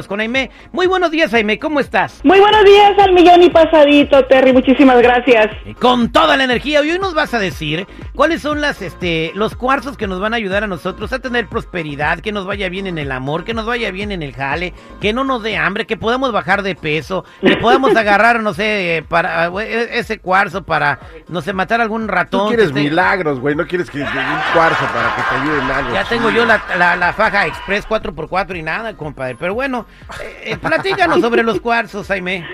Vámonos con Aime. Muy buenos días, Aime, ¿cómo estás? Muy buenos días al millón y pasadito, Terry, muchísimas gracias. Con toda la energía, y hoy nos vas a decir cuáles son las, este, los cuarzos que nos van a ayudar a nosotros a tener prosperidad, que nos vaya bien en el amor, que nos vaya bien en el jale, que no nos dé hambre, que podamos bajar de peso, que podamos agarrar, no sé, para e, ese cuarzo para, no sé, matar algún ratón. Tú quieres milagros, güey, no quieres que un cuarzo para que te ayude en algo. Ya tengo yo la, la, la faja express 4x4 y nada, compadre. Pero bueno, eh, eh, platícanos sobre los cuarzos, Jaime.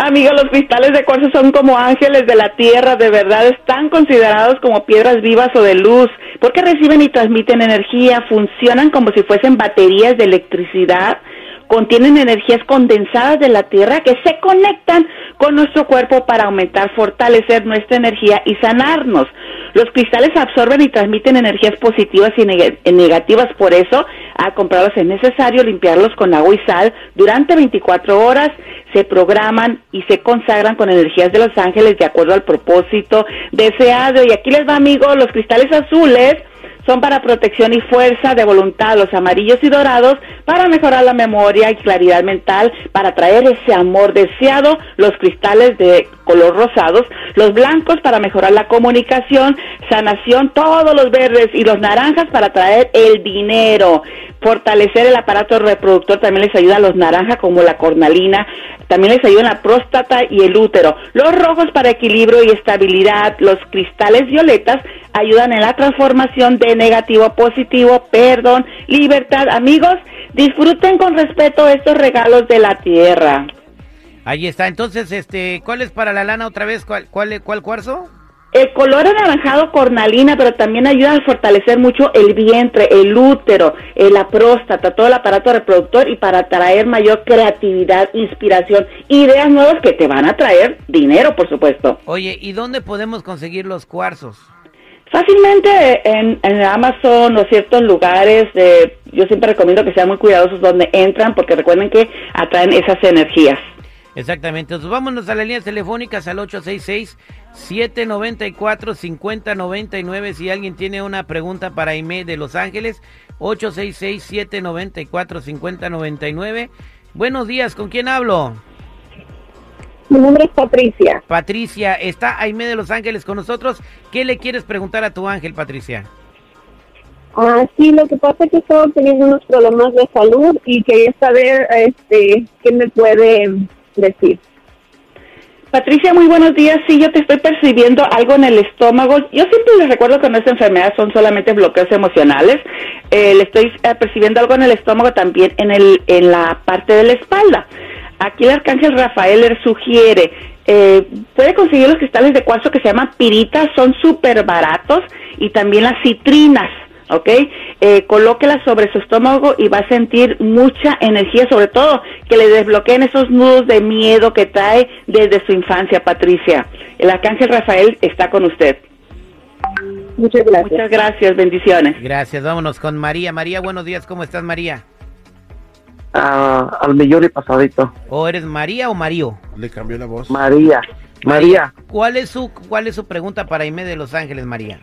Amigos, los cristales de cuarzo son como ángeles de la tierra, de verdad están considerados como piedras vivas o de luz, porque reciben y transmiten energía, funcionan como si fuesen baterías de electricidad, contienen energías condensadas de la tierra que se conectan con nuestro cuerpo para aumentar, fortalecer nuestra energía y sanarnos. Los cristales absorben y transmiten energías positivas y negativas, por eso a comprarlos es necesario limpiarlos con agua y sal durante 24 horas, se programan y se consagran con energías de los ángeles de acuerdo al propósito deseado. Y aquí les va, amigos, los cristales azules son para protección y fuerza de voluntad, los amarillos y dorados para mejorar la memoria y claridad mental, para traer ese amor deseado, los cristales de color rosados, los blancos para mejorar la comunicación, sanación, todos los verdes y los naranjas para traer el dinero. Fortalecer el aparato reproductor también les ayuda a los naranjas como la cornalina, también les ayuda la próstata y el útero. Los rojos para equilibrio y estabilidad, los cristales violetas ayudan en la transformación de negativo a positivo, perdón, libertad. Amigos, disfruten con respeto estos regalos de la tierra. Ahí está. Entonces, este, ¿cuál es para la lana otra vez? ¿Cuál, cuál, cuál cuarzo? El color anaranjado cornalina, pero también ayuda a fortalecer mucho el vientre, el útero, eh, la próstata, todo el aparato reproductor y para traer mayor creatividad, inspiración, ideas nuevas que te van a traer dinero, por supuesto. Oye, ¿y dónde podemos conseguir los cuarzos? Fácilmente en, en, Amazon o ciertos lugares, de, yo siempre recomiendo que sean muy cuidadosos donde entran porque recuerden que atraen esas energías. Exactamente. Entonces vámonos a las líneas telefónicas al 866-794-5099. Si alguien tiene una pregunta para Aime de Los Ángeles, 866-794-5099. Buenos días, ¿con quién hablo? Mi nombre es Patricia. Patricia, está Aime de Los Ángeles con nosotros. ¿Qué le quieres preguntar a tu ángel, Patricia? Ah, sí, lo que pasa es que estaba teniendo unos problemas de salud y quería saber este, qué me puede decir. Patricia, muy buenos días. Sí, yo te estoy percibiendo algo en el estómago. Yo siempre les recuerdo que esta enfermedad son solamente bloqueos emocionales. Eh, le estoy eh, percibiendo algo en el estómago también en, el, en la parte de la espalda. Aquí el arcángel Rafael le sugiere, eh, puede conseguir los cristales de cuarzo que se llaman piritas, son súper baratos, y también las citrinas. ¿ok? Eh, colóquela sobre su estómago y va a sentir mucha energía, sobre todo que le desbloqueen esos nudos de miedo que trae desde su infancia, Patricia. El arcángel Rafael está con usted. Muchas gracias. Muchas gracias, bendiciones. Gracias, vámonos con María. María, buenos días, ¿cómo estás, María? Ah, al millón y pasadito. ¿O eres María o Mario? Le cambió la voz. María. María. ¿Cuál es su cuál es su pregunta para Aime de Los Ángeles, María?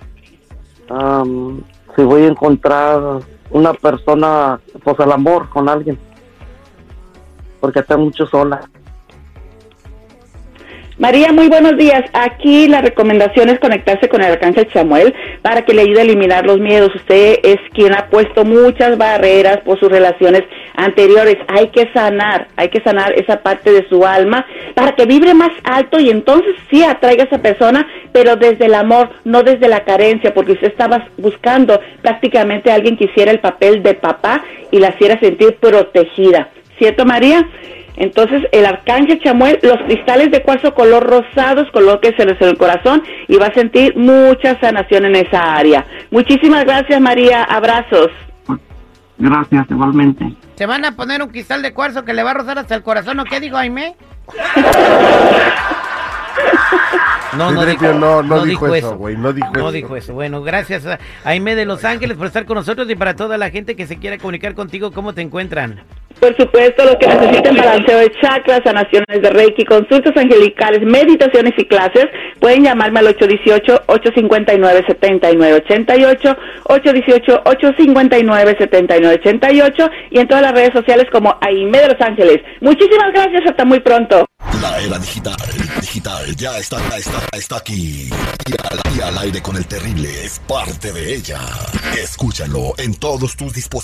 si voy a encontrar una persona, pues al amor con alguien. Porque está mucho sola. María, muy buenos días. Aquí la recomendación es conectarse con el arcángel Samuel para que le ayude a eliminar los miedos. Usted es quien ha puesto muchas barreras por sus relaciones anteriores. Hay que sanar, hay que sanar esa parte de su alma para que vibre más alto y entonces sí atraiga a esa persona, pero desde el amor, no desde la carencia, porque usted estaba buscando prácticamente a alguien que hiciera el papel de papá y la hiciera sentir protegida. ¿Cierto, María? Entonces, el arcángel Chamuel, los cristales de cuarzo color rosados, colóqueselos en el corazón y va a sentir mucha sanación en esa área. Muchísimas gracias, María. Abrazos. Gracias, igualmente. ¿Se van a poner un cristal de cuarzo que le va a rozar hasta el corazón o qué dijo Jaime? No, no, dijo, no, dijo, eso, güey. No, dijo, no dijo eso. Bueno, gracias a Aime de Los Ángeles por estar con nosotros y para toda la gente que se quiera comunicar contigo, ¿cómo te encuentran? Por supuesto, lo que necesiten balanceo de chakras, sanaciones de Reiki, consultas angelicales, meditaciones y clases, pueden llamarme al 818-859-7988, 818-859-7988 y en todas las redes sociales como Aime de Los Ángeles. Muchísimas gracias, hasta muy pronto. La era digital, digital, ya está, está, está aquí. Y al, y al aire con el terrible es parte de ella. Escúchalo en todos tus dispositivos